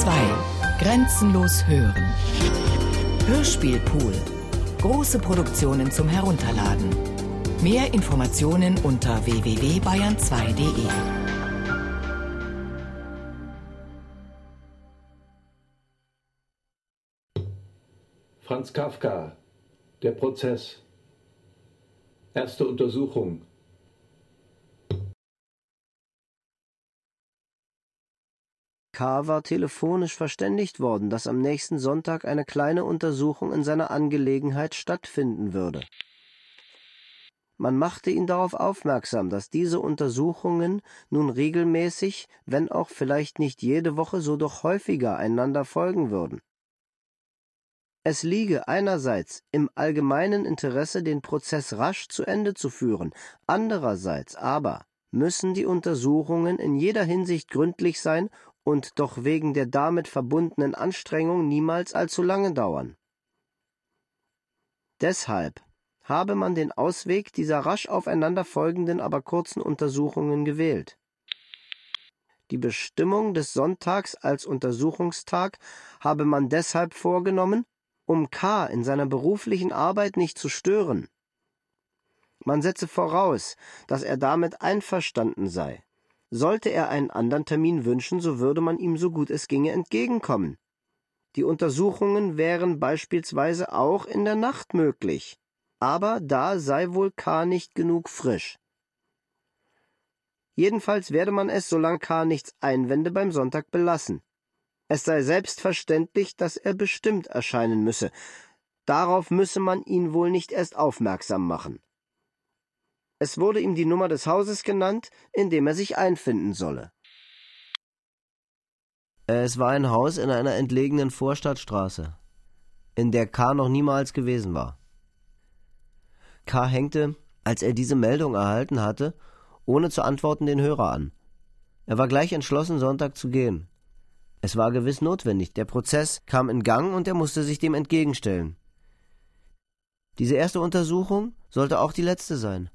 2. Grenzenlos hören. Hörspielpool. Große Produktionen zum Herunterladen. Mehr Informationen unter www.bayern2.de. Franz Kafka, der Prozess. Erste Untersuchung. K. war telefonisch verständigt worden, dass am nächsten Sonntag eine kleine Untersuchung in seiner Angelegenheit stattfinden würde. Man machte ihn darauf aufmerksam, dass diese Untersuchungen nun regelmäßig, wenn auch vielleicht nicht jede Woche, so doch häufiger einander folgen würden. Es liege einerseits im allgemeinen Interesse, den Prozess rasch zu Ende zu führen, andererseits aber müssen die Untersuchungen in jeder Hinsicht gründlich sein und doch wegen der damit verbundenen Anstrengung niemals allzu lange dauern. Deshalb habe man den Ausweg dieser rasch aufeinander folgenden, aber kurzen Untersuchungen gewählt. Die Bestimmung des Sonntags als Untersuchungstag habe man deshalb vorgenommen, um K. in seiner beruflichen Arbeit nicht zu stören. Man setze voraus, dass er damit einverstanden sei. Sollte er einen anderen Termin wünschen, so würde man ihm so gut es ginge entgegenkommen. Die Untersuchungen wären beispielsweise auch in der Nacht möglich aber da sei wohl K. nicht genug frisch. Jedenfalls werde man es, solange K. nichts einwende, beim Sonntag belassen. Es sei selbstverständlich, dass er bestimmt erscheinen müsse. Darauf müsse man ihn wohl nicht erst aufmerksam machen. Es wurde ihm die Nummer des Hauses genannt, in dem er sich einfinden solle. Es war ein Haus in einer entlegenen Vorstadtstraße, in der K. noch niemals gewesen war. K. hängte, als er diese Meldung erhalten hatte, ohne zu antworten den Hörer an. Er war gleich entschlossen, Sonntag zu gehen. Es war gewiss notwendig, der Prozess kam in Gang und er musste sich dem entgegenstellen. Diese erste Untersuchung sollte auch die letzte sein.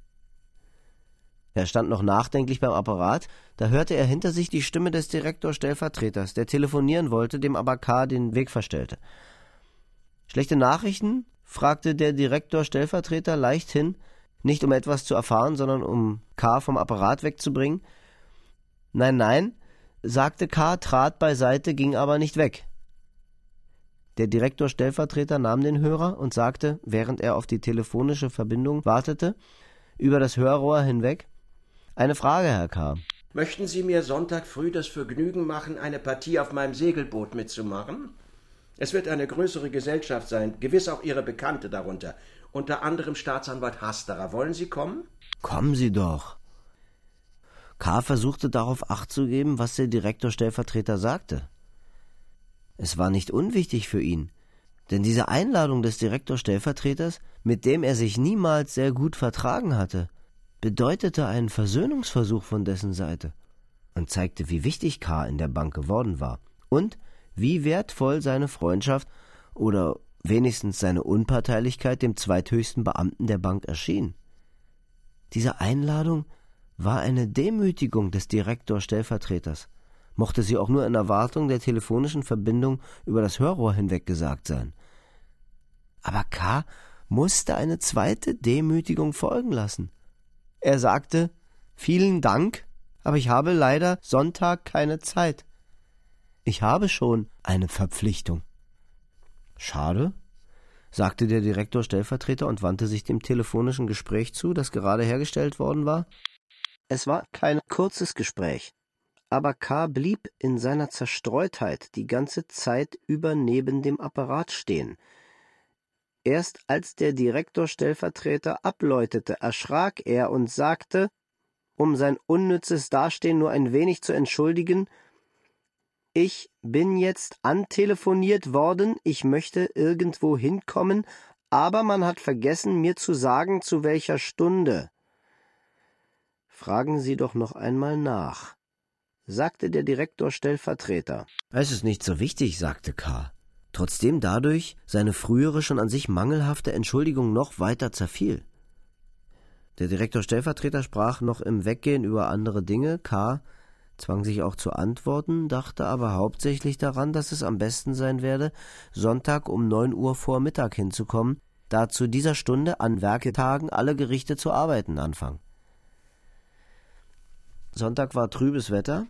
Er stand noch nachdenklich beim Apparat, da hörte er hinter sich die Stimme des Direktor-Stellvertreters, der telefonieren wollte, dem aber K. den Weg verstellte. Schlechte Nachrichten? fragte der Direktor Stellvertreter leichthin, nicht um etwas zu erfahren, sondern um K. vom Apparat wegzubringen. Nein, nein, sagte K., trat beiseite, ging aber nicht weg. Der Direktor Stellvertreter nahm den Hörer und sagte, während er auf die telefonische Verbindung wartete, über das Hörrohr hinweg Eine Frage, Herr K. Möchten Sie mir Sonntag früh das Vergnügen machen, eine Partie auf meinem Segelboot mitzumachen? Es wird eine größere Gesellschaft sein, gewiss auch Ihre Bekannte darunter. Unter anderem Staatsanwalt Hasterer. Wollen Sie kommen? Kommen Sie doch. K. versuchte darauf Acht zu geben, was der Direktorstellvertreter sagte. Es war nicht unwichtig für ihn, denn diese Einladung des Direktorstellvertreters, mit dem er sich niemals sehr gut vertragen hatte, bedeutete einen Versöhnungsversuch von dessen Seite und zeigte, wie wichtig K. in der Bank geworden war und wie wertvoll seine Freundschaft oder wenigstens seine Unparteilichkeit dem zweithöchsten Beamten der Bank erschien. Diese Einladung war eine Demütigung des Direktor-Stellvertreters, mochte sie auch nur in Erwartung der telefonischen Verbindung über das Hörrohr hinweg gesagt sein. Aber K. musste eine zweite Demütigung folgen lassen. Er sagte Vielen Dank, aber ich habe leider Sonntag keine Zeit. Ich habe schon eine Verpflichtung. Schade, sagte der Direktor Stellvertreter und wandte sich dem telefonischen Gespräch zu, das gerade hergestellt worden war. Es war kein kurzes Gespräch, aber K. blieb in seiner Zerstreutheit die ganze Zeit über neben dem Apparat stehen. Erst als der Direktor Stellvertreter abläutete, erschrak er und sagte, um sein unnützes Dastehen nur ein wenig zu entschuldigen, ich bin jetzt antelefoniert worden, ich möchte irgendwo hinkommen, aber man hat vergessen, mir zu sagen, zu welcher Stunde. Fragen Sie doch noch einmal nach, sagte der Direktor Stellvertreter. Es ist nicht so wichtig, sagte K., trotzdem dadurch seine frühere schon an sich mangelhafte Entschuldigung noch weiter zerfiel. Der Direktor Stellvertreter sprach noch im Weggehen über andere Dinge, K zwang sich auch zu antworten, dachte aber hauptsächlich daran, dass es am besten sein werde, Sonntag um neun Uhr vor Mittag hinzukommen, da zu dieser Stunde an Werketagen alle Gerichte zu arbeiten anfangen. Sonntag war trübes Wetter.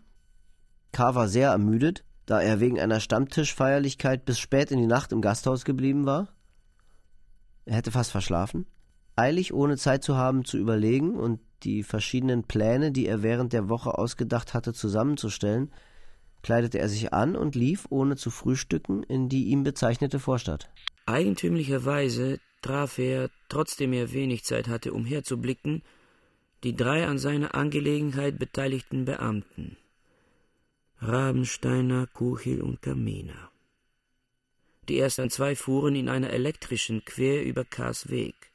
K. war sehr ermüdet, da er wegen einer Stammtischfeierlichkeit bis spät in die Nacht im Gasthaus geblieben war. Er hätte fast verschlafen. Eilig, ohne Zeit zu haben zu überlegen und die verschiedenen Pläne, die er während der Woche ausgedacht hatte, zusammenzustellen, kleidete er sich an und lief, ohne zu frühstücken, in die ihm bezeichnete Vorstadt. Eigentümlicherweise traf er, trotzdem er wenig Zeit hatte, umherzublicken, die drei an seiner Angelegenheit beteiligten Beamten Rabensteiner, Kuchel und Kaminer. Die ersten zwei fuhren in einer elektrischen quer über Kars Weg.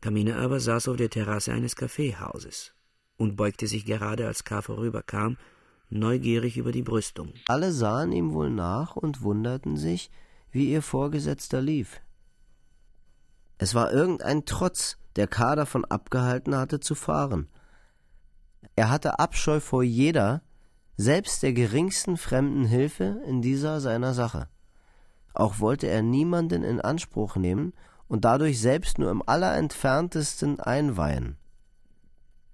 Kaminer aber saß auf der Terrasse eines Kaffeehauses und beugte sich gerade, als K. vorüberkam, neugierig über die Brüstung. Alle sahen ihm wohl nach und wunderten sich, wie ihr Vorgesetzter lief. Es war irgendein Trotz, der K. davon abgehalten hatte zu fahren. Er hatte Abscheu vor jeder, selbst der geringsten fremden Hilfe in dieser seiner Sache. Auch wollte er niemanden in Anspruch nehmen und dadurch selbst nur im allerentferntesten einweihen.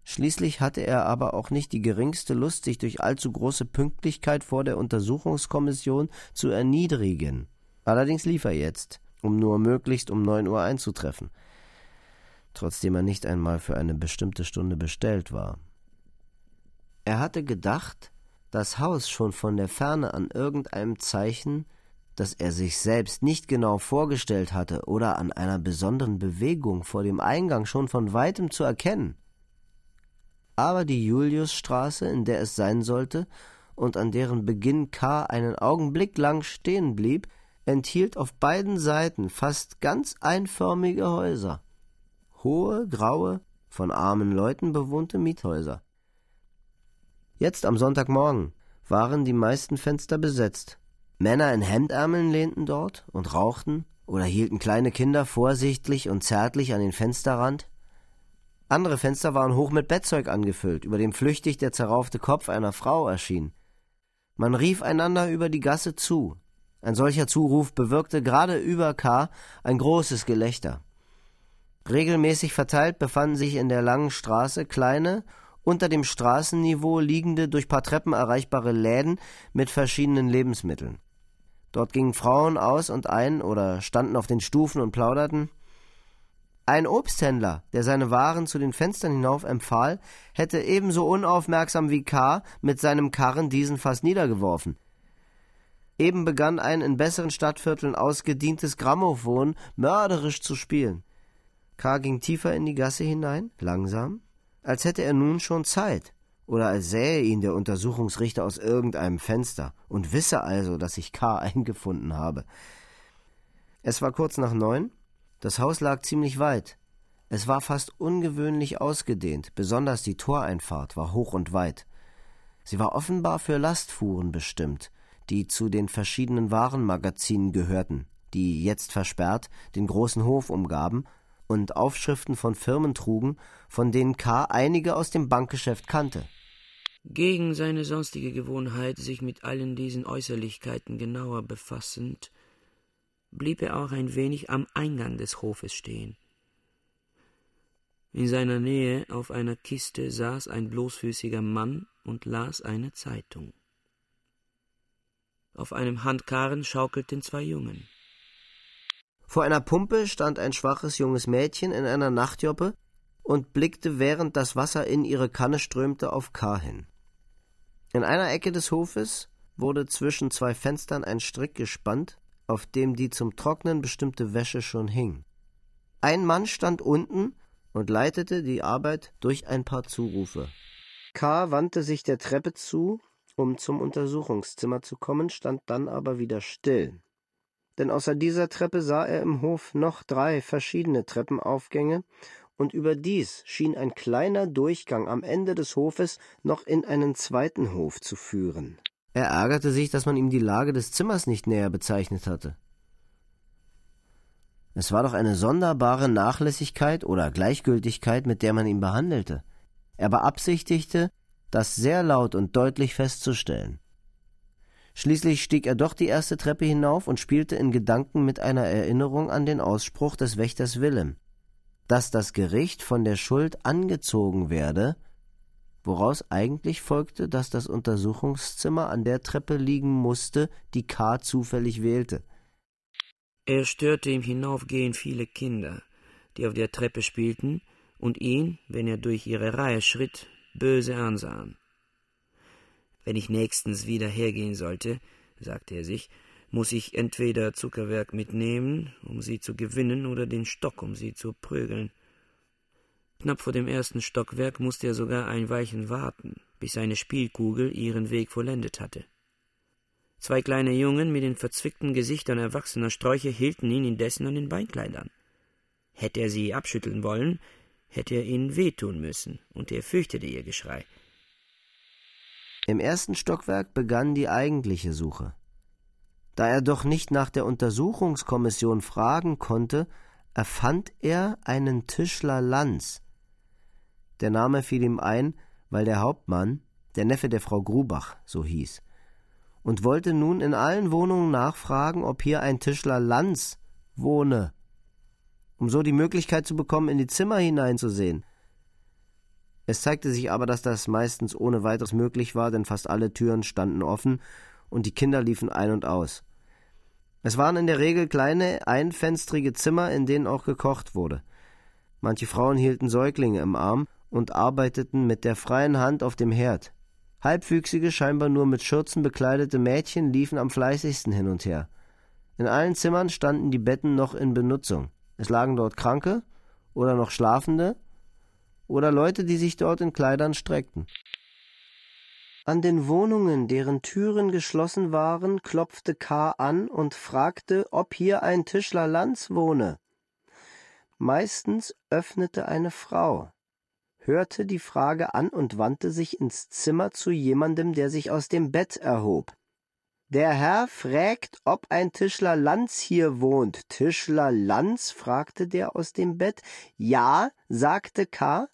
Schließlich hatte er aber auch nicht die geringste Lust, sich durch allzu große Pünktlichkeit vor der Untersuchungskommission zu erniedrigen. Allerdings lief er jetzt, um nur möglichst um neun Uhr einzutreffen, trotzdem er nicht einmal für eine bestimmte Stunde bestellt war. Er hatte gedacht, das Haus schon von der Ferne an irgendeinem Zeichen, das er sich selbst nicht genau vorgestellt hatte, oder an einer besonderen Bewegung vor dem Eingang schon von weitem zu erkennen. Aber die Juliusstraße, in der es sein sollte, und an deren Beginn K. einen Augenblick lang stehen blieb, enthielt auf beiden Seiten fast ganz einförmige Häuser. Hohe, graue, von armen Leuten bewohnte Miethäuser. Jetzt am Sonntagmorgen waren die meisten Fenster besetzt. Männer in Hemdärmeln lehnten dort und rauchten oder hielten kleine Kinder vorsichtig und zärtlich an den Fensterrand. Andere Fenster waren hoch mit Bettzeug angefüllt, über dem flüchtig der zerraufte Kopf einer Frau erschien. Man rief einander über die Gasse zu. Ein solcher Zuruf bewirkte gerade über K. ein großes Gelächter. Regelmäßig verteilt befanden sich in der langen Straße kleine unter dem Straßenniveau liegende, durch paar Treppen erreichbare Läden mit verschiedenen Lebensmitteln. Dort gingen Frauen aus und ein oder standen auf den Stufen und plauderten. Ein Obsthändler, der seine Waren zu den Fenstern hinauf empfahl, hätte ebenso unaufmerksam wie K. mit seinem Karren diesen fast niedergeworfen. Eben begann ein in besseren Stadtvierteln ausgedientes Grammophon mörderisch zu spielen. K. ging tiefer in die Gasse hinein, langsam, als hätte er nun schon Zeit, oder als sähe ihn der Untersuchungsrichter aus irgendeinem Fenster und wisse also, dass ich K. eingefunden habe. Es war kurz nach neun, das Haus lag ziemlich weit. Es war fast ungewöhnlich ausgedehnt, besonders die Toreinfahrt war hoch und weit. Sie war offenbar für Lastfuhren bestimmt, die zu den verschiedenen Warenmagazinen gehörten, die jetzt versperrt den großen Hof umgaben und Aufschriften von Firmen trugen, von denen K. einige aus dem Bankgeschäft kannte. Gegen seine sonstige Gewohnheit, sich mit allen diesen Äußerlichkeiten genauer befassend, blieb er auch ein wenig am Eingang des Hofes stehen. In seiner Nähe auf einer Kiste saß ein bloßfüßiger Mann und las eine Zeitung. Auf einem Handkarren schaukelten zwei Jungen. Vor einer Pumpe stand ein schwaches junges Mädchen in einer Nachtjoppe und blickte, während das Wasser in ihre Kanne strömte, auf K. hin. In einer Ecke des Hofes wurde zwischen zwei Fenstern ein Strick gespannt, auf dem die zum Trocknen bestimmte Wäsche schon hing. Ein Mann stand unten und leitete die Arbeit durch ein paar Zurufe. K. wandte sich der Treppe zu, um zum Untersuchungszimmer zu kommen, stand dann aber wieder still denn außer dieser Treppe sah er im Hof noch drei verschiedene Treppenaufgänge, und überdies schien ein kleiner Durchgang am Ende des Hofes noch in einen zweiten Hof zu führen. Er ärgerte sich, dass man ihm die Lage des Zimmers nicht näher bezeichnet hatte. Es war doch eine sonderbare Nachlässigkeit oder Gleichgültigkeit, mit der man ihn behandelte. Er beabsichtigte, das sehr laut und deutlich festzustellen. Schließlich stieg er doch die erste Treppe hinauf und spielte in Gedanken mit einer Erinnerung an den Ausspruch des Wächters Willem, dass das Gericht von der Schuld angezogen werde, woraus eigentlich folgte, dass das Untersuchungszimmer an der Treppe liegen musste, die K. zufällig wählte. Er störte im Hinaufgehen viele Kinder, die auf der Treppe spielten und ihn, wenn er durch ihre Reihe schritt, böse ansahen. Wenn ich nächstens wieder hergehen sollte, sagte er sich, muss ich entweder Zuckerwerk mitnehmen, um sie zu gewinnen, oder den Stock, um sie zu prügeln. Knapp vor dem ersten Stockwerk musste er sogar ein Weilchen warten, bis seine Spielkugel ihren Weg vollendet hatte. Zwei kleine Jungen mit den verzwickten Gesichtern erwachsener Sträucher hielten ihn indessen an den Beinkleidern. Hätte er sie abschütteln wollen, hätte er ihnen wehtun müssen, und er fürchtete ihr Geschrei. Im ersten Stockwerk begann die eigentliche Suche. Da er doch nicht nach der Untersuchungskommission fragen konnte, erfand er einen Tischler Lanz. Der Name fiel ihm ein, weil der Hauptmann, der Neffe der Frau Grubach, so hieß, und wollte nun in allen Wohnungen nachfragen, ob hier ein Tischler Lanz wohne, um so die Möglichkeit zu bekommen, in die Zimmer hineinzusehen. Es zeigte sich aber, dass das meistens ohne weiteres möglich war, denn fast alle Türen standen offen und die Kinder liefen ein und aus. Es waren in der Regel kleine, einfenstrige Zimmer, in denen auch gekocht wurde. Manche Frauen hielten Säuglinge im Arm und arbeiteten mit der freien Hand auf dem Herd. Halbwüchsige, scheinbar nur mit Schürzen bekleidete Mädchen liefen am fleißigsten hin und her. In allen Zimmern standen die Betten noch in Benutzung. Es lagen dort Kranke oder noch Schlafende oder Leute, die sich dort in Kleidern streckten. An den Wohnungen, deren Türen geschlossen waren, klopfte K. an und fragte, ob hier ein Tischler Lanz wohne. Meistens öffnete eine Frau, hörte die Frage an und wandte sich ins Zimmer zu jemandem, der sich aus dem Bett erhob. Der Herr fragt, ob ein Tischler Lanz hier wohnt. Tischler Lanz? fragte der aus dem Bett. Ja, sagte K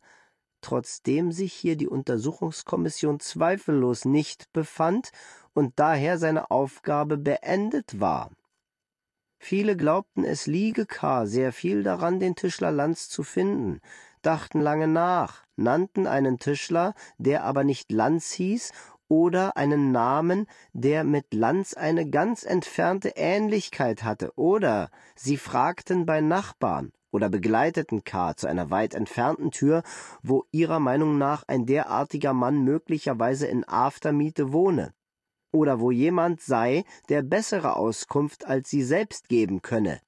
trotzdem sich hier die Untersuchungskommission zweifellos nicht befand und daher seine Aufgabe beendet war. Viele glaubten, es liege K. sehr viel daran, den Tischler Lanz zu finden, dachten lange nach, nannten einen Tischler, der aber nicht Lanz hieß, oder einen Namen, der mit Lanz eine ganz entfernte Ähnlichkeit hatte, oder sie fragten bei Nachbarn, oder begleiteten K. zu einer weit entfernten Tür, wo ihrer Meinung nach ein derartiger Mann möglicherweise in Aftermiete wohne, oder wo jemand sei, der bessere Auskunft als sie selbst geben könne.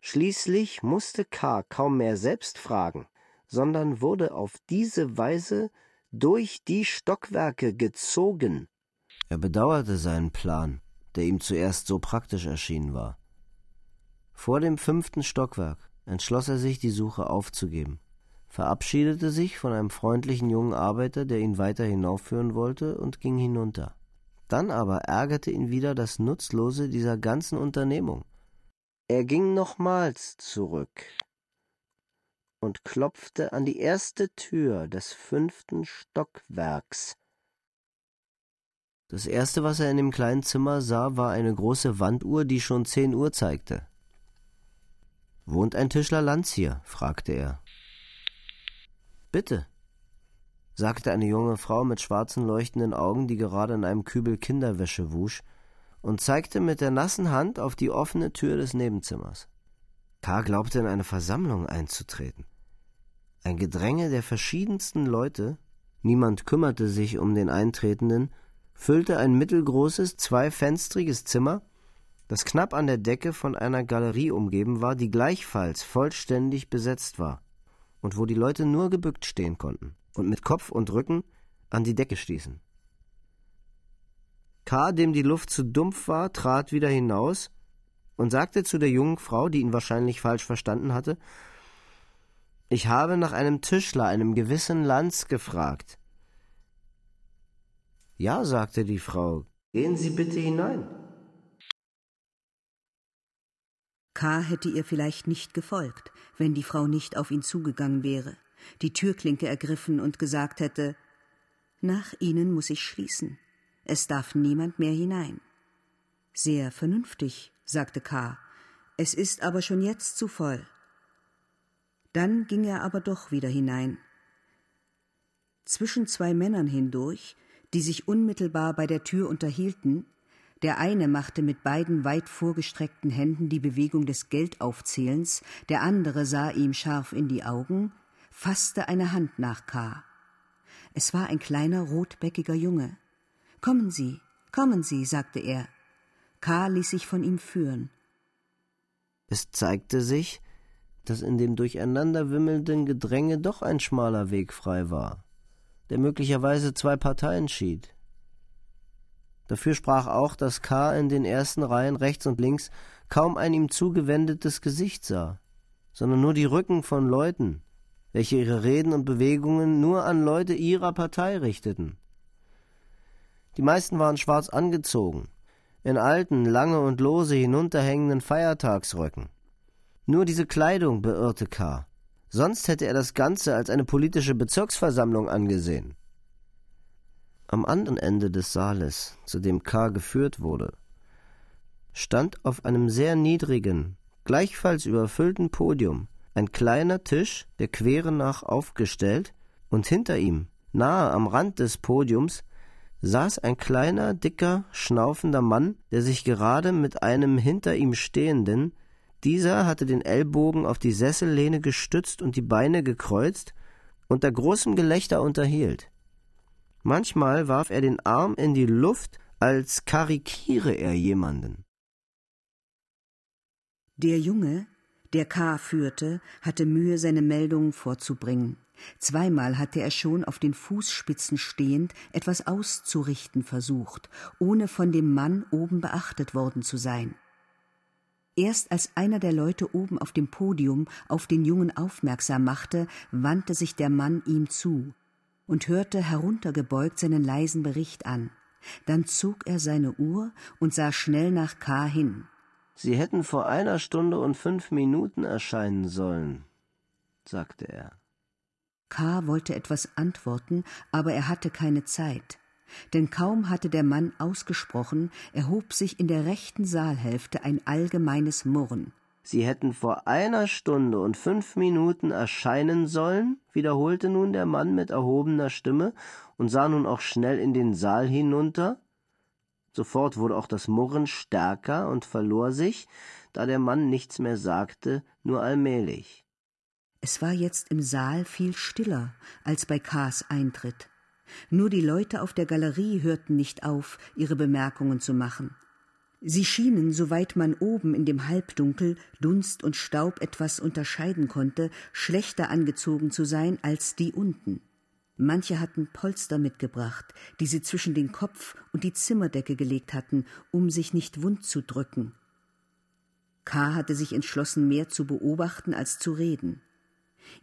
Schließlich musste K. kaum mehr selbst fragen, sondern wurde auf diese Weise durch die Stockwerke gezogen. Er bedauerte seinen Plan, der ihm zuerst so praktisch erschienen war. Vor dem fünften Stockwerk entschloss er sich, die Suche aufzugeben, verabschiedete sich von einem freundlichen jungen Arbeiter, der ihn weiter hinaufführen wollte, und ging hinunter. Dann aber ärgerte ihn wieder das Nutzlose dieser ganzen Unternehmung. Er ging nochmals zurück und klopfte an die erste Tür des fünften Stockwerks. Das erste, was er in dem kleinen Zimmer sah, war eine große Wanduhr, die schon zehn Uhr zeigte. Wohnt ein Tischler Lanz hier? fragte er. Bitte, sagte eine junge Frau mit schwarzen leuchtenden Augen, die gerade in einem Kübel Kinderwäsche wusch, und zeigte mit der nassen Hand auf die offene Tür des Nebenzimmers. K. glaubte in eine Versammlung einzutreten. Ein Gedränge der verschiedensten Leute, niemand kümmerte sich um den Eintretenden, füllte ein mittelgroßes, zweifenstriges Zimmer, das knapp an der Decke von einer Galerie umgeben war, die gleichfalls vollständig besetzt war, und wo die Leute nur gebückt stehen konnten und mit Kopf und Rücken an die Decke stießen. K., dem die Luft zu dumpf war, trat wieder hinaus und sagte zu der jungen Frau, die ihn wahrscheinlich falsch verstanden hatte, ich habe nach einem Tischler, einem gewissen Lanz, gefragt. Ja, sagte die Frau, gehen Sie bitte hinein. K. hätte ihr vielleicht nicht gefolgt, wenn die Frau nicht auf ihn zugegangen wäre, die Türklinke ergriffen und gesagt hätte Nach Ihnen muss ich schließen. Es darf niemand mehr hinein. Sehr vernünftig, sagte K. Es ist aber schon jetzt zu voll. Dann ging er aber doch wieder hinein. Zwischen zwei Männern hindurch, die sich unmittelbar bei der Tür unterhielten, der eine machte mit beiden weit vorgestreckten Händen die Bewegung des Geldaufzählens, der andere sah ihm scharf in die Augen, fasste eine Hand nach K. Es war ein kleiner rotbäckiger Junge. Kommen Sie, kommen Sie, sagte er. K. ließ sich von ihm führen. Es zeigte sich, dass in dem durcheinanderwimmelnden Gedränge doch ein schmaler Weg frei war, der möglicherweise zwei Parteien schied. Dafür sprach auch, dass K. in den ersten Reihen rechts und links kaum ein ihm zugewendetes Gesicht sah, sondern nur die Rücken von Leuten, welche ihre Reden und Bewegungen nur an Leute ihrer Partei richteten. Die meisten waren schwarz angezogen, in alten, lange und lose hinunterhängenden Feiertagsröcken. Nur diese Kleidung beirrte K. Sonst hätte er das Ganze als eine politische Bezirksversammlung angesehen. Am anderen Ende des Saales, zu dem K. geführt wurde, stand auf einem sehr niedrigen, gleichfalls überfüllten Podium ein kleiner Tisch, der Quere nach aufgestellt, und hinter ihm, nahe am Rand des Podiums, saß ein kleiner, dicker, schnaufender Mann, der sich gerade mit einem hinter ihm stehenden, dieser hatte den Ellbogen auf die Sessellehne gestützt und die Beine gekreuzt, unter großem Gelächter unterhielt. Manchmal warf er den Arm in die Luft, als karikiere er jemanden. Der Junge, der K. führte, hatte Mühe, seine Meldungen vorzubringen. Zweimal hatte er schon auf den Fußspitzen stehend etwas auszurichten versucht, ohne von dem Mann oben beachtet worden zu sein. Erst als einer der Leute oben auf dem Podium auf den Jungen aufmerksam machte, wandte sich der Mann ihm zu und hörte heruntergebeugt seinen leisen Bericht an. Dann zog er seine Uhr und sah schnell nach K. hin. Sie hätten vor einer Stunde und fünf Minuten erscheinen sollen, sagte er. K. wollte etwas antworten, aber er hatte keine Zeit. Denn kaum hatte der Mann ausgesprochen, erhob sich in der rechten Saalhälfte ein allgemeines Murren. Sie hätten vor einer Stunde und fünf Minuten erscheinen sollen, wiederholte nun der Mann mit erhobener Stimme und sah nun auch schnell in den Saal hinunter. Sofort wurde auch das Murren stärker und verlor sich, da der Mann nichts mehr sagte, nur allmählich. Es war jetzt im Saal viel stiller als bei K.s Eintritt. Nur die Leute auf der Galerie hörten nicht auf, ihre Bemerkungen zu machen. Sie schienen, soweit man oben in dem Halbdunkel Dunst und Staub etwas unterscheiden konnte, schlechter angezogen zu sein als die unten. Manche hatten Polster mitgebracht, die sie zwischen den Kopf und die Zimmerdecke gelegt hatten, um sich nicht wund zu drücken. K. hatte sich entschlossen, mehr zu beobachten als zu reden.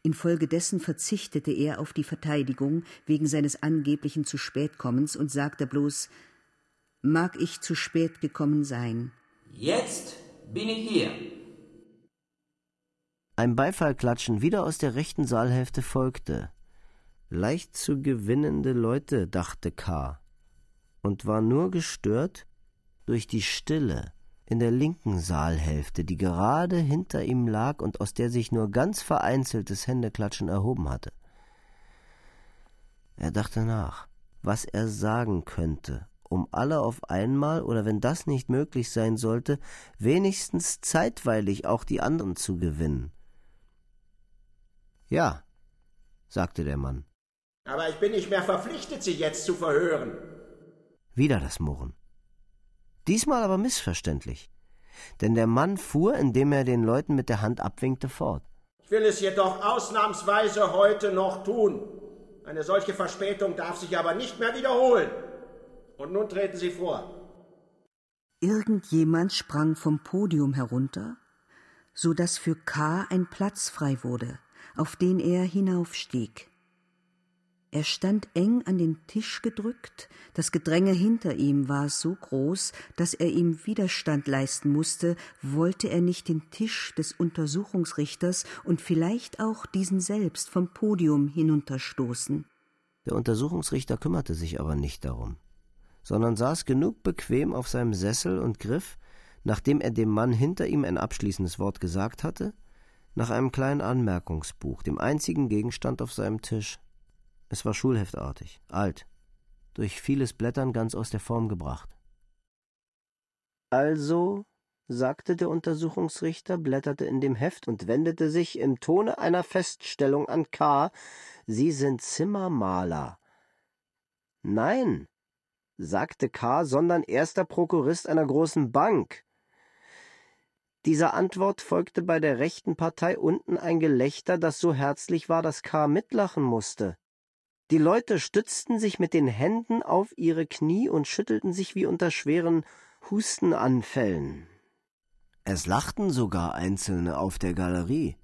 Infolgedessen verzichtete er auf die Verteidigung wegen seines angeblichen zu spätkommens und sagte bloß Mag ich zu spät gekommen sein. Jetzt bin ich hier. Ein Beifallklatschen wieder aus der rechten Saalhälfte folgte. Leicht zu gewinnende Leute, dachte K. und war nur gestört durch die Stille, in der linken Saalhälfte, die gerade hinter ihm lag und aus der sich nur ganz vereinzeltes Händeklatschen erhoben hatte. Er dachte nach, was er sagen könnte, um alle auf einmal oder wenn das nicht möglich sein sollte, wenigstens zeitweilig auch die anderen zu gewinnen. Ja, sagte der Mann. Aber ich bin nicht mehr verpflichtet, Sie jetzt zu verhören. Wieder das Murren. Diesmal aber missverständlich. Denn der Mann fuhr, indem er den Leuten mit der Hand abwinkte, fort. Ich will es jedoch ausnahmsweise heute noch tun. Eine solche Verspätung darf sich aber nicht mehr wiederholen. Und nun treten Sie vor. Irgendjemand sprang vom Podium herunter, so dass für K. ein Platz frei wurde, auf den er hinaufstieg. Er stand eng an den Tisch gedrückt, das Gedränge hinter ihm war so groß, dass er ihm Widerstand leisten musste, wollte er nicht den Tisch des Untersuchungsrichters und vielleicht auch diesen selbst vom Podium hinunterstoßen. Der Untersuchungsrichter kümmerte sich aber nicht darum, sondern saß genug bequem auf seinem Sessel und griff, nachdem er dem Mann hinter ihm ein abschließendes Wort gesagt hatte, nach einem kleinen Anmerkungsbuch, dem einzigen Gegenstand auf seinem Tisch. Es war schulheftartig, alt, durch vieles Blättern ganz aus der Form gebracht. Also, sagte der Untersuchungsrichter, blätterte in dem Heft und wendete sich im Tone einer Feststellung an K. Sie sind Zimmermaler. Nein, sagte K., sondern erster Prokurist einer großen Bank. Dieser Antwort folgte bei der rechten Partei unten ein Gelächter, das so herzlich war, dass K. mitlachen musste. Die Leute stützten sich mit den Händen auf ihre Knie und schüttelten sich wie unter schweren Hustenanfällen. Es lachten sogar Einzelne auf der Galerie.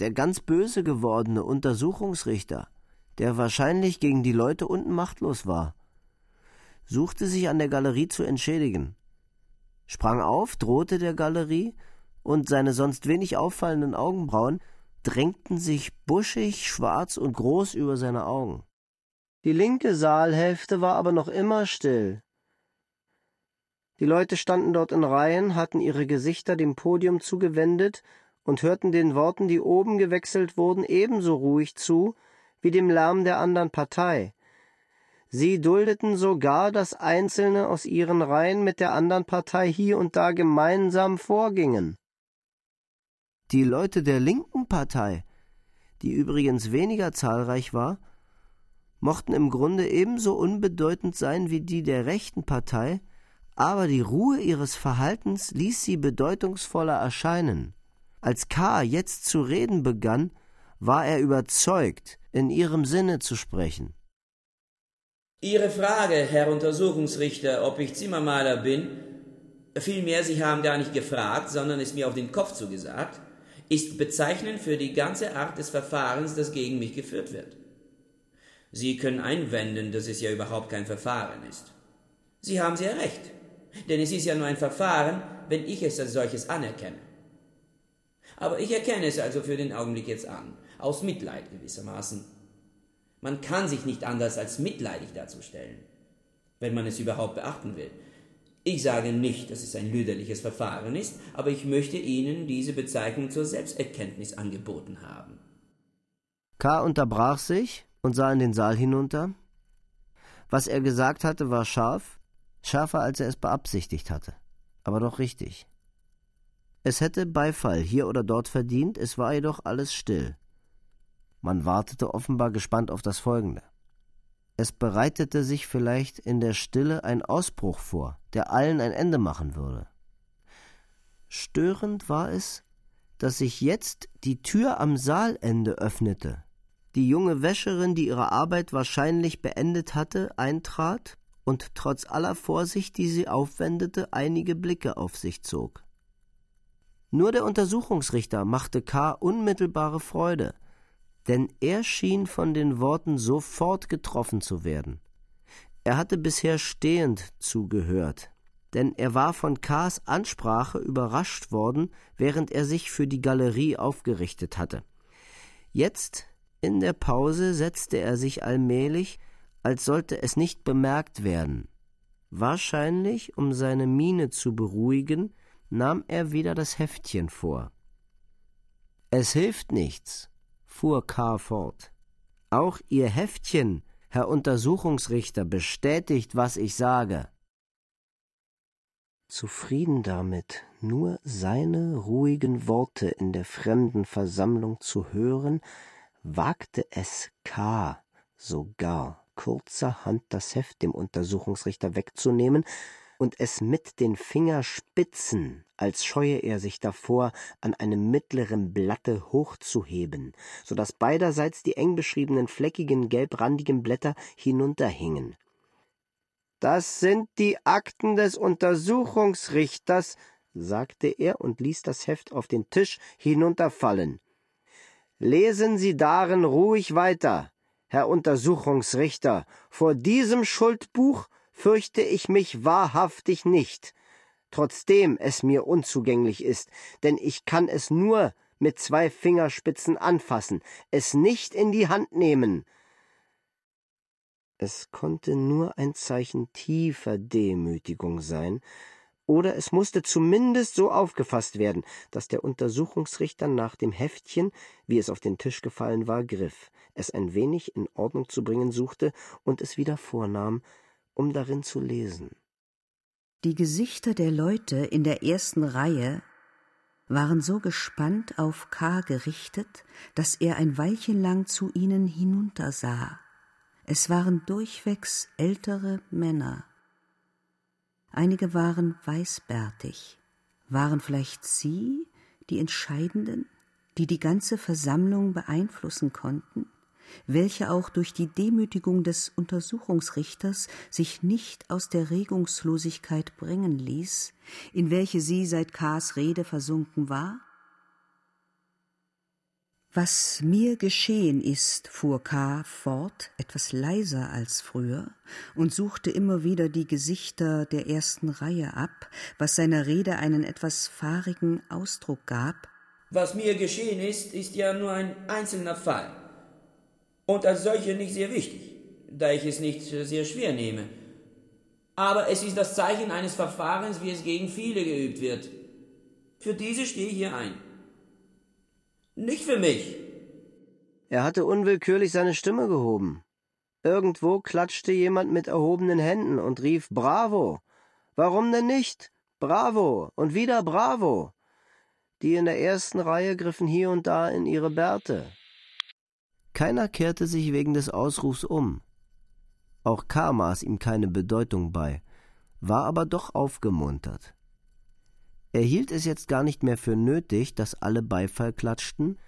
Der ganz böse gewordene Untersuchungsrichter, der wahrscheinlich gegen die Leute unten machtlos war, suchte sich an der Galerie zu entschädigen sprang auf, drohte der Galerie, und seine sonst wenig auffallenden Augenbrauen drängten sich buschig, schwarz und groß über seine Augen. Die linke Saalhälfte war aber noch immer still. Die Leute standen dort in Reihen, hatten ihre Gesichter dem Podium zugewendet und hörten den Worten, die oben gewechselt wurden, ebenso ruhig zu wie dem Lärm der anderen Partei, Sie duldeten sogar, dass Einzelne aus ihren Reihen mit der anderen Partei hier und da gemeinsam vorgingen. Die Leute der linken Partei, die übrigens weniger zahlreich war, mochten im Grunde ebenso unbedeutend sein wie die der rechten Partei, aber die Ruhe ihres Verhaltens ließ sie bedeutungsvoller erscheinen. Als K. jetzt zu reden begann, war er überzeugt, in ihrem Sinne zu sprechen. Ihre Frage, Herr Untersuchungsrichter, ob ich Zimmermaler bin, vielmehr Sie haben gar nicht gefragt, sondern es mir auf den Kopf zugesagt, ist bezeichnend für die ganze Art des Verfahrens, das gegen mich geführt wird. Sie können einwenden, dass es ja überhaupt kein Verfahren ist. Sie haben sehr recht, denn es ist ja nur ein Verfahren, wenn ich es als solches anerkenne. Aber ich erkenne es also für den Augenblick jetzt an, aus Mitleid gewissermaßen. Man kann sich nicht anders als mitleidig darzustellen, wenn man es überhaupt beachten will. Ich sage nicht, dass es ein lüderliches Verfahren ist, aber ich möchte Ihnen diese Bezeichnung zur Selbsterkenntnis angeboten haben. K. unterbrach sich und sah in den Saal hinunter. Was er gesagt hatte, war scharf, schärfer als er es beabsichtigt hatte, aber doch richtig. Es hätte Beifall hier oder dort verdient, es war jedoch alles still. Man wartete offenbar gespannt auf das Folgende. Es bereitete sich vielleicht in der Stille ein Ausbruch vor, der allen ein Ende machen würde. Störend war es, dass sich jetzt die Tür am Saalende öffnete. Die junge Wäscherin, die ihre Arbeit wahrscheinlich beendet hatte, eintrat und trotz aller Vorsicht, die sie aufwendete, einige Blicke auf sich zog. Nur der Untersuchungsrichter machte K. unmittelbare Freude, denn er schien von den Worten sofort getroffen zu werden. Er hatte bisher stehend zugehört, denn er war von K.s Ansprache überrascht worden, während er sich für die Galerie aufgerichtet hatte. Jetzt, in der Pause, setzte er sich allmählich, als sollte es nicht bemerkt werden. Wahrscheinlich, um seine Miene zu beruhigen, nahm er wieder das Heftchen vor. Es hilft nichts, fuhr K. fort. Auch Ihr Heftchen, Herr Untersuchungsrichter, bestätigt, was ich sage. Zufrieden damit, nur seine ruhigen Worte in der fremden Versammlung zu hören, wagte es K. sogar kurzerhand das Heft dem Untersuchungsrichter wegzunehmen und es mit den Fingerspitzen, als scheue er sich davor, an einem mittleren Blatte hochzuheben, so dass beiderseits die eng beschriebenen fleckigen gelbrandigen Blätter hinunterhingen. Das sind die Akten des Untersuchungsrichters, sagte er und ließ das Heft auf den Tisch hinunterfallen. Lesen Sie darin ruhig weiter, Herr Untersuchungsrichter. Vor diesem Schuldbuch fürchte ich mich wahrhaftig nicht, trotzdem es mir unzugänglich ist, denn ich kann es nur mit zwei Fingerspitzen anfassen, es nicht in die Hand nehmen. Es konnte nur ein Zeichen tiefer Demütigung sein, oder es musste zumindest so aufgefasst werden, dass der Untersuchungsrichter nach dem Heftchen, wie es auf den Tisch gefallen war, griff, es ein wenig in Ordnung zu bringen suchte und es wieder vornahm, um darin zu lesen. Die Gesichter der Leute in der ersten Reihe waren so gespannt auf K. gerichtet, dass er ein Weilchen lang zu ihnen hinuntersah. Es waren durchwegs ältere Männer. Einige waren weißbärtig. Waren vielleicht sie die Entscheidenden, die die ganze Versammlung beeinflussen konnten? Welche auch durch die Demütigung des Untersuchungsrichters sich nicht aus der Regungslosigkeit bringen ließ, in welche sie seit K.s Rede versunken war? Was mir geschehen ist, fuhr K. fort, etwas leiser als früher, und suchte immer wieder die Gesichter der ersten Reihe ab, was seiner Rede einen etwas fahrigen Ausdruck gab. Was mir geschehen ist, ist ja nur ein einzelner Fall und als solche nicht sehr wichtig, da ich es nicht sehr schwer nehme. Aber es ist das Zeichen eines Verfahrens, wie es gegen viele geübt wird. Für diese stehe ich hier ein. Nicht für mich. Er hatte unwillkürlich seine Stimme gehoben. Irgendwo klatschte jemand mit erhobenen Händen und rief Bravo. Warum denn nicht? Bravo und wieder Bravo. Die in der ersten Reihe griffen hier und da in ihre Bärte, keiner kehrte sich wegen des Ausrufs um. Auch K. maß ihm keine Bedeutung bei, war aber doch aufgemuntert. Er hielt es jetzt gar nicht mehr für nötig, dass alle Beifall klatschten,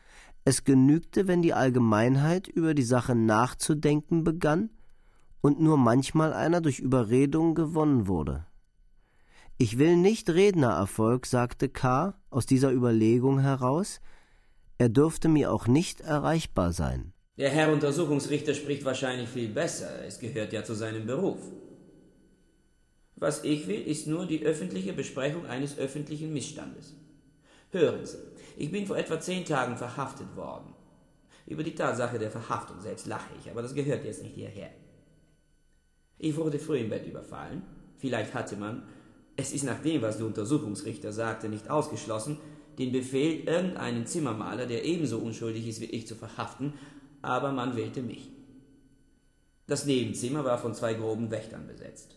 es genügte, wenn die Allgemeinheit über die Sache nachzudenken begann und nur manchmal einer durch Überredung gewonnen wurde. Ich will nicht Rednererfolg, sagte K. aus dieser Überlegung heraus, er dürfte mir auch nicht erreichbar sein. Der Herr Untersuchungsrichter spricht wahrscheinlich viel besser, es gehört ja zu seinem Beruf. Was ich will, ist nur die öffentliche Besprechung eines öffentlichen Missstandes. Hören Sie, ich bin vor etwa zehn Tagen verhaftet worden. Über die Tatsache der Verhaftung selbst lache ich, aber das gehört jetzt nicht hierher. Ich wurde früh im Bett überfallen. Vielleicht hatte man, es ist nach dem, was der Untersuchungsrichter sagte, nicht ausgeschlossen, den Befehl, irgendeinen Zimmermaler, der ebenso unschuldig ist wie ich, zu verhaften aber man wählte mich. Das Nebenzimmer war von zwei groben Wächtern besetzt.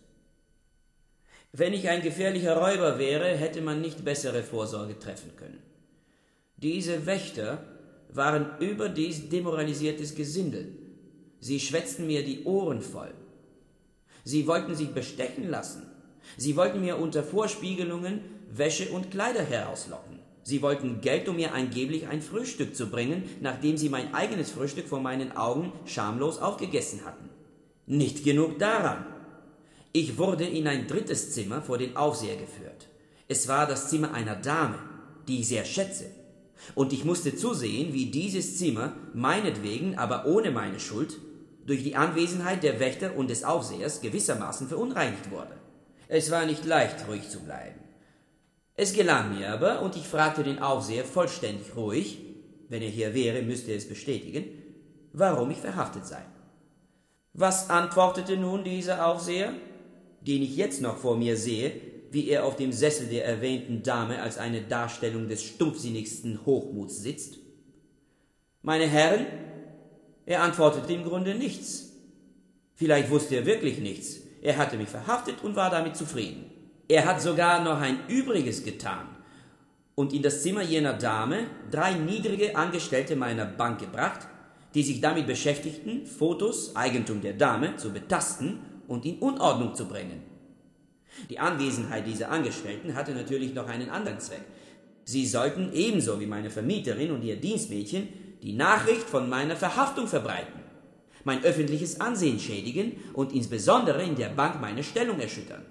Wenn ich ein gefährlicher Räuber wäre, hätte man nicht bessere Vorsorge treffen können. Diese Wächter waren überdies demoralisiertes Gesindel. Sie schwätzten mir die Ohren voll. Sie wollten sich bestechen lassen. Sie wollten mir unter Vorspiegelungen Wäsche und Kleider herauslocken. Sie wollten Geld, um mir angeblich ein Frühstück zu bringen, nachdem sie mein eigenes Frühstück vor meinen Augen schamlos aufgegessen hatten. Nicht genug daran. Ich wurde in ein drittes Zimmer vor den Aufseher geführt. Es war das Zimmer einer Dame, die ich sehr schätze. Und ich musste zusehen, wie dieses Zimmer, meinetwegen, aber ohne meine Schuld, durch die Anwesenheit der Wächter und des Aufsehers gewissermaßen verunreinigt wurde. Es war nicht leicht, ruhig zu bleiben. Es gelang mir aber, und ich fragte den Aufseher vollständig ruhig, wenn er hier wäre, müsste er es bestätigen, warum ich verhaftet sei. Was antwortete nun dieser Aufseher, den ich jetzt noch vor mir sehe, wie er auf dem Sessel der erwähnten Dame als eine Darstellung des stumpfsinnigsten Hochmuts sitzt? Meine Herren, er antwortete im Grunde nichts. Vielleicht wusste er wirklich nichts. Er hatte mich verhaftet und war damit zufrieden. Er hat sogar noch ein Übriges getan und in das Zimmer jener Dame drei niedrige Angestellte meiner Bank gebracht, die sich damit beschäftigten, Fotos, Eigentum der Dame, zu betasten und in Unordnung zu bringen. Die Anwesenheit dieser Angestellten hatte natürlich noch einen anderen Zweck. Sie sollten ebenso wie meine Vermieterin und ihr Dienstmädchen die Nachricht von meiner Verhaftung verbreiten, mein öffentliches Ansehen schädigen und insbesondere in der Bank meine Stellung erschüttern.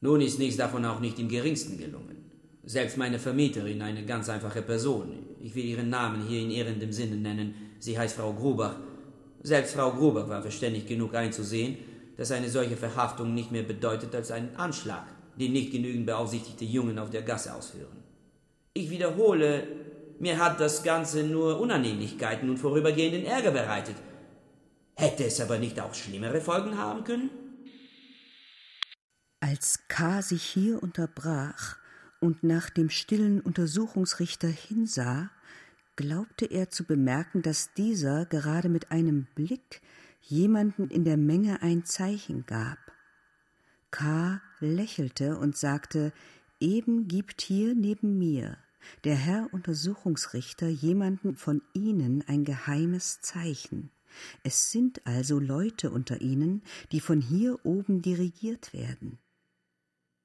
Nun ist nichts davon auch nicht im geringsten gelungen. Selbst meine Vermieterin, eine ganz einfache Person, ich will ihren Namen hier in ehrendem Sinne nennen, sie heißt Frau Grubach, selbst Frau Grubach war verständig genug einzusehen, dass eine solche Verhaftung nicht mehr bedeutet als einen Anschlag, den nicht genügend beaufsichtigte Jungen auf der Gasse ausführen. Ich wiederhole, Mir hat das Ganze nur Unannehmlichkeiten und vorübergehenden Ärger bereitet. Hätte es aber nicht auch schlimmere Folgen haben können? Als K. sich hier unterbrach und nach dem stillen Untersuchungsrichter hinsah, glaubte er zu bemerken, dass dieser gerade mit einem Blick jemanden in der Menge ein Zeichen gab. K. lächelte und sagte, eben gibt hier neben mir der Herr Untersuchungsrichter jemanden von Ihnen ein geheimes Zeichen. Es sind also Leute unter Ihnen, die von hier oben dirigiert werden.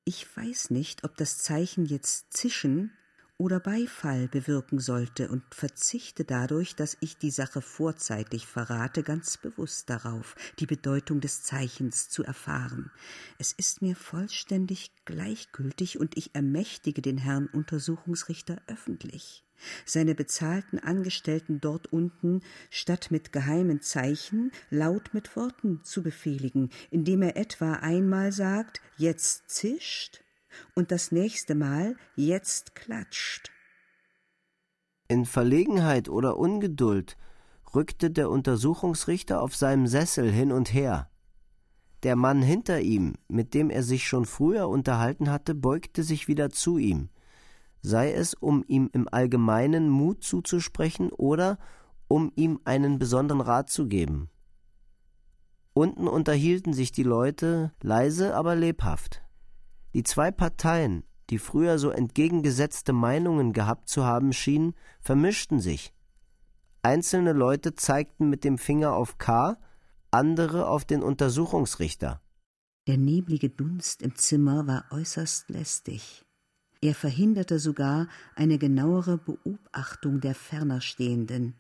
Ich weiß nicht, ob das Zeichen jetzt Zischen oder Beifall bewirken sollte und verzichte dadurch, dass ich die Sache vorzeitig verrate, ganz bewusst darauf, die Bedeutung des Zeichens zu erfahren. Es ist mir vollständig gleichgültig und ich ermächtige den Herrn Untersuchungsrichter öffentlich seine bezahlten Angestellten dort unten statt mit geheimen Zeichen laut mit Worten zu befehligen, indem er etwa einmal sagt, jetzt zischt und das nächste Mal jetzt klatscht. In Verlegenheit oder Ungeduld rückte der Untersuchungsrichter auf seinem Sessel hin und her. Der Mann hinter ihm, mit dem er sich schon früher unterhalten hatte, beugte sich wieder zu ihm, sei es um ihm im Allgemeinen Mut zuzusprechen oder um ihm einen besonderen Rat zu geben. Unten unterhielten sich die Leute leise, aber lebhaft. Die zwei Parteien, die früher so entgegengesetzte Meinungen gehabt zu haben schienen, vermischten sich. Einzelne Leute zeigten mit dem Finger auf K., andere auf den Untersuchungsrichter. Der neblige Dunst im Zimmer war äußerst lästig. Er verhinderte sogar eine genauere Beobachtung der ferner Stehenden.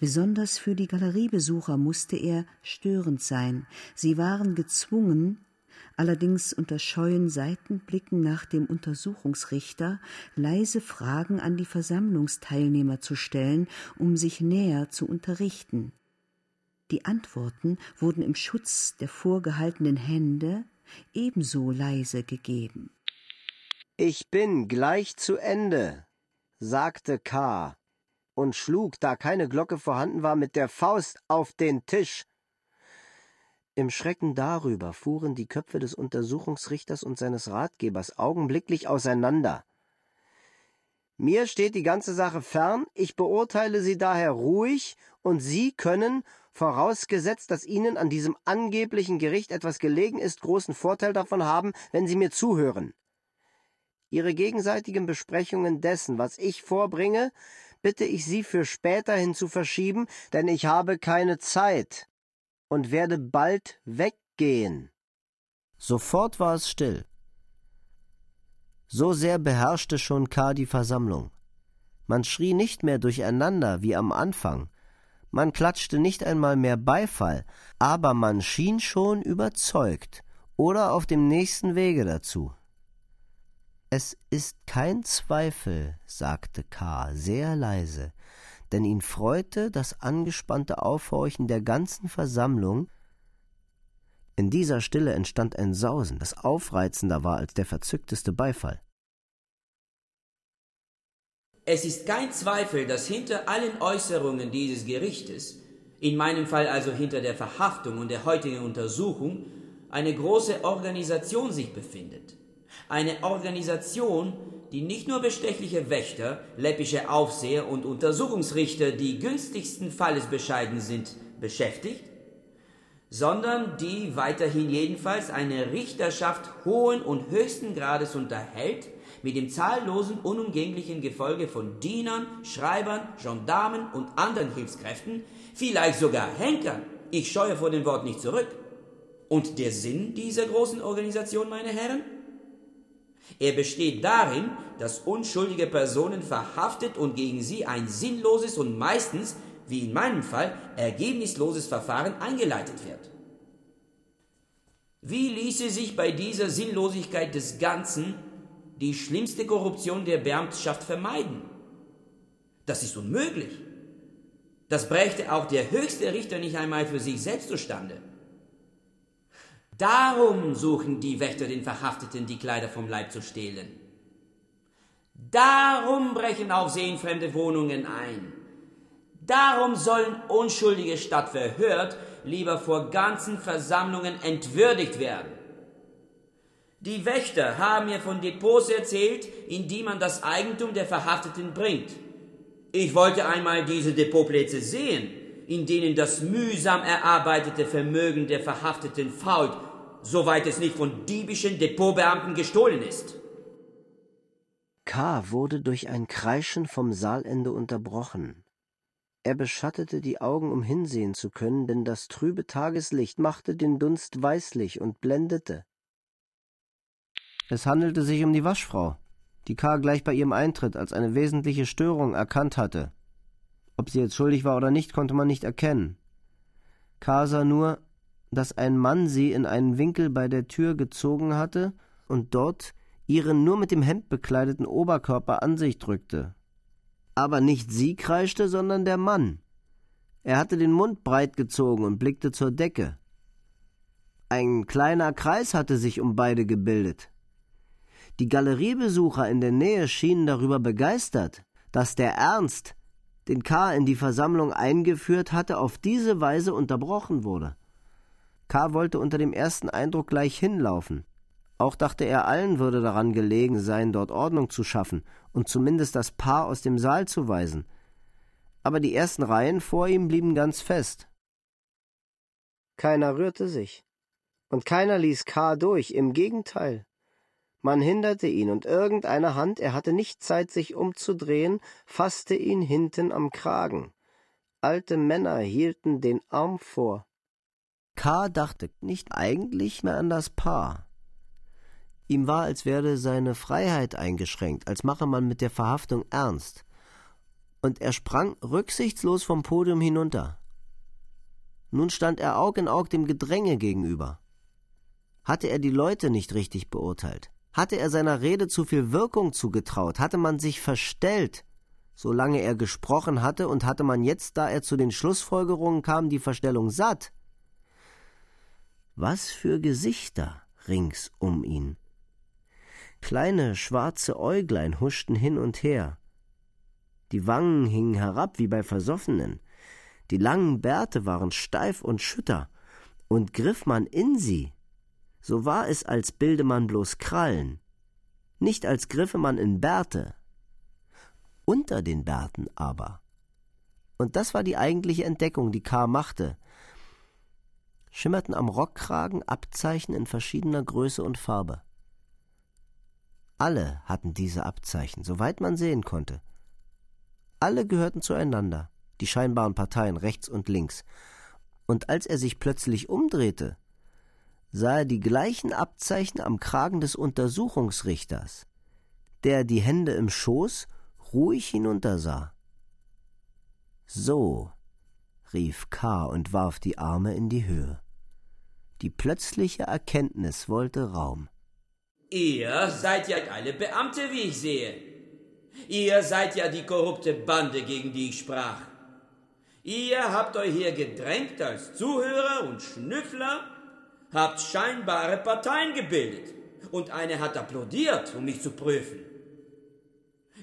Besonders für die Galeriebesucher musste er störend sein. Sie waren gezwungen, allerdings unter scheuen Seitenblicken nach dem Untersuchungsrichter leise Fragen an die Versammlungsteilnehmer zu stellen, um sich näher zu unterrichten. Die Antworten wurden im Schutz der vorgehaltenen Hände ebenso leise gegeben. Ich bin gleich zu Ende, sagte K. und schlug, da keine Glocke vorhanden war, mit der Faust auf den Tisch. Im Schrecken darüber fuhren die Köpfe des Untersuchungsrichters und seines Ratgebers augenblicklich auseinander. Mir steht die ganze Sache fern, ich beurteile sie daher ruhig, und Sie können, vorausgesetzt, dass Ihnen an diesem angeblichen Gericht etwas gelegen ist, großen Vorteil davon haben, wenn Sie mir zuhören. Ihre gegenseitigen Besprechungen dessen, was ich vorbringe, bitte ich Sie für späterhin zu verschieben, denn ich habe keine Zeit und werde bald weggehen. Sofort war es still. So sehr beherrschte schon K. die Versammlung. Man schrie nicht mehr durcheinander wie am Anfang, man klatschte nicht einmal mehr Beifall, aber man schien schon überzeugt oder auf dem nächsten Wege dazu. Es ist kein Zweifel, sagte K. sehr leise, denn ihn freute das angespannte Aufhorchen der ganzen Versammlung. In dieser Stille entstand ein Sausen, das aufreizender war als der verzückteste Beifall. Es ist kein Zweifel, dass hinter allen Äußerungen dieses Gerichtes, in meinem Fall also hinter der Verhaftung und der heutigen Untersuchung, eine große Organisation sich befindet. Eine Organisation, die nicht nur bestechliche Wächter, läppische Aufseher und Untersuchungsrichter, die günstigsten Falles bescheiden sind, beschäftigt, sondern die weiterhin jedenfalls eine Richterschaft hohen und höchsten Grades unterhält, mit dem zahllosen, unumgänglichen Gefolge von Dienern, Schreibern, Gendarmen und anderen Hilfskräften, vielleicht sogar Henkern. Ich scheue vor dem Wort nicht zurück. Und der Sinn dieser großen Organisation, meine Herren? Er besteht darin, dass unschuldige Personen verhaftet und gegen sie ein sinnloses und meistens, wie in meinem Fall, ergebnisloses Verfahren eingeleitet wird. Wie ließe sich bei dieser Sinnlosigkeit des Ganzen die schlimmste Korruption der Beamtenschaft vermeiden? Das ist unmöglich. Das brächte auch der höchste Richter nicht einmal für sich selbst zustande. Darum suchen die Wächter den Verhafteten, die Kleider vom Leib zu stehlen. Darum brechen auch seelenfremde Wohnungen ein. Darum sollen Unschuldige statt verhört lieber vor ganzen Versammlungen entwürdigt werden. Die Wächter haben mir von Depots erzählt, in die man das Eigentum der Verhafteten bringt. Ich wollte einmal diese Depotplätze sehen, in denen das mühsam erarbeitete Vermögen der Verhafteten fault, soweit es nicht von diebischen Depotbeamten gestohlen ist. K. wurde durch ein Kreischen vom Saalende unterbrochen. Er beschattete die Augen, um hinsehen zu können, denn das trübe Tageslicht machte den Dunst weißlich und blendete. Es handelte sich um die Waschfrau, die K. gleich bei ihrem Eintritt als eine wesentliche Störung erkannt hatte. Ob sie jetzt schuldig war oder nicht, konnte man nicht erkennen. K. sah nur, dass ein Mann sie in einen Winkel bei der Tür gezogen hatte und dort ihren nur mit dem Hemd bekleideten Oberkörper an sich drückte. Aber nicht sie kreischte, sondern der Mann. Er hatte den Mund breit gezogen und blickte zur Decke. Ein kleiner Kreis hatte sich um beide gebildet. Die Galeriebesucher in der Nähe schienen darüber begeistert, dass der Ernst, den K. in die Versammlung eingeführt hatte, auf diese Weise unterbrochen wurde. K. wollte unter dem ersten Eindruck gleich hinlaufen. Auch dachte er, allen würde daran gelegen sein, dort Ordnung zu schaffen und zumindest das Paar aus dem Saal zu weisen. Aber die ersten Reihen vor ihm blieben ganz fest. Keiner rührte sich. Und keiner ließ K. durch, im Gegenteil. Man hinderte ihn, und irgendeine Hand, er hatte nicht Zeit, sich umzudrehen, fasste ihn hinten am Kragen. Alte Männer hielten den Arm vor. K. dachte nicht eigentlich mehr an das Paar. Ihm war, als werde seine Freiheit eingeschränkt, als mache man mit der Verhaftung ernst. Und er sprang rücksichtslos vom Podium hinunter. Nun stand er Aug in Aug dem Gedränge gegenüber. Hatte er die Leute nicht richtig beurteilt? Hatte er seiner Rede zu viel Wirkung zugetraut? Hatte man sich verstellt, solange er gesprochen hatte, und hatte man jetzt, da er zu den Schlussfolgerungen kam, die Verstellung satt? Was für Gesichter rings um ihn. Kleine schwarze Äuglein huschten hin und her. Die Wangen hingen herab wie bei Versoffenen. Die langen Bärte waren steif und schütter. Und griff man in sie, so war es, als bilde man bloß Krallen. Nicht als griffe man in Bärte. Unter den Bärten aber. Und das war die eigentliche Entdeckung, die K. machte. Schimmerten am Rockkragen Abzeichen in verschiedener Größe und Farbe. Alle hatten diese Abzeichen, soweit man sehen konnte. Alle gehörten zueinander, die scheinbaren Parteien rechts und links. Und als er sich plötzlich umdrehte, sah er die gleichen Abzeichen am Kragen des Untersuchungsrichters, der die Hände im Schoß ruhig hinuntersah. So, rief K. und warf die Arme in die Höhe. Die plötzliche Erkenntnis wollte Raum. Ihr seid ja alle Beamte, wie ich sehe. Ihr seid ja die korrupte Bande, gegen die ich sprach. Ihr habt euch hier gedrängt als Zuhörer und Schnüffler, habt scheinbare Parteien gebildet und eine hat applaudiert, um mich zu prüfen.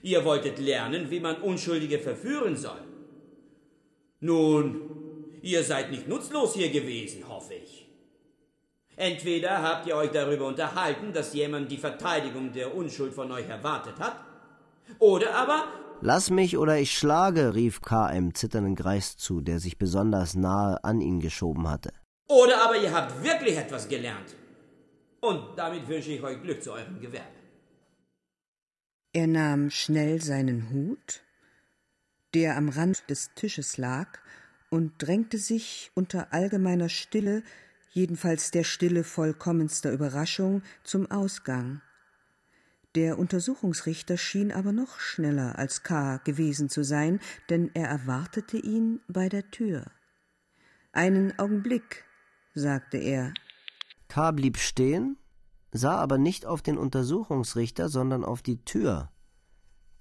Ihr wolltet lernen, wie man Unschuldige verführen soll. Nun, ihr seid nicht nutzlos hier gewesen, hoffe ich. Entweder habt ihr euch darüber unterhalten, dass jemand die Verteidigung der Unschuld von euch erwartet hat, oder aber Lass mich oder ich schlage, rief K. einem zitternden Greis zu, der sich besonders nahe an ihn geschoben hatte. Oder aber ihr habt wirklich etwas gelernt. Und damit wünsche ich euch Glück zu eurem Gewerbe. Er nahm schnell seinen Hut, der am Rand des Tisches lag, und drängte sich unter allgemeiner Stille jedenfalls der Stille vollkommenster Überraschung, zum Ausgang. Der Untersuchungsrichter schien aber noch schneller als K. gewesen zu sein, denn er erwartete ihn bei der Tür. Einen Augenblick, sagte er. K. blieb stehen, sah aber nicht auf den Untersuchungsrichter, sondern auf die Tür,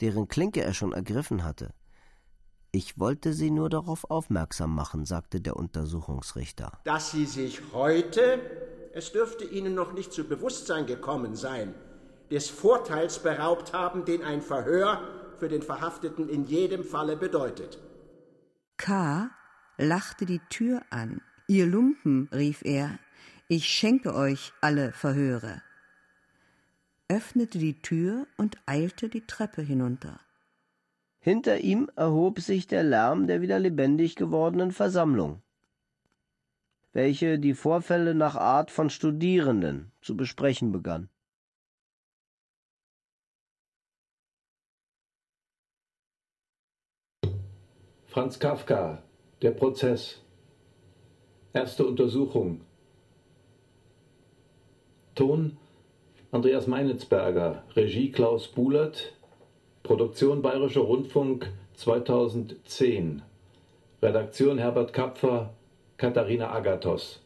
deren Klinke er schon ergriffen hatte. Ich wollte Sie nur darauf aufmerksam machen, sagte der Untersuchungsrichter. Dass Sie sich heute, es dürfte Ihnen noch nicht zu Bewusstsein gekommen sein, des Vorteils beraubt haben, den ein Verhör für den Verhafteten in jedem Falle bedeutet. K. lachte die Tür an. Ihr Lumpen, rief er, ich schenke euch alle Verhöre, öffnete die Tür und eilte die Treppe hinunter. Hinter ihm erhob sich der Lärm der wieder lebendig gewordenen Versammlung, welche die Vorfälle nach Art von Studierenden zu besprechen begann. Franz Kafka, der Prozess. Erste Untersuchung. Ton Andreas Meinitzberger, Regie Klaus Buhlert, Produktion Bayerischer Rundfunk 2010. Redaktion Herbert Kapfer, Katharina Agathos.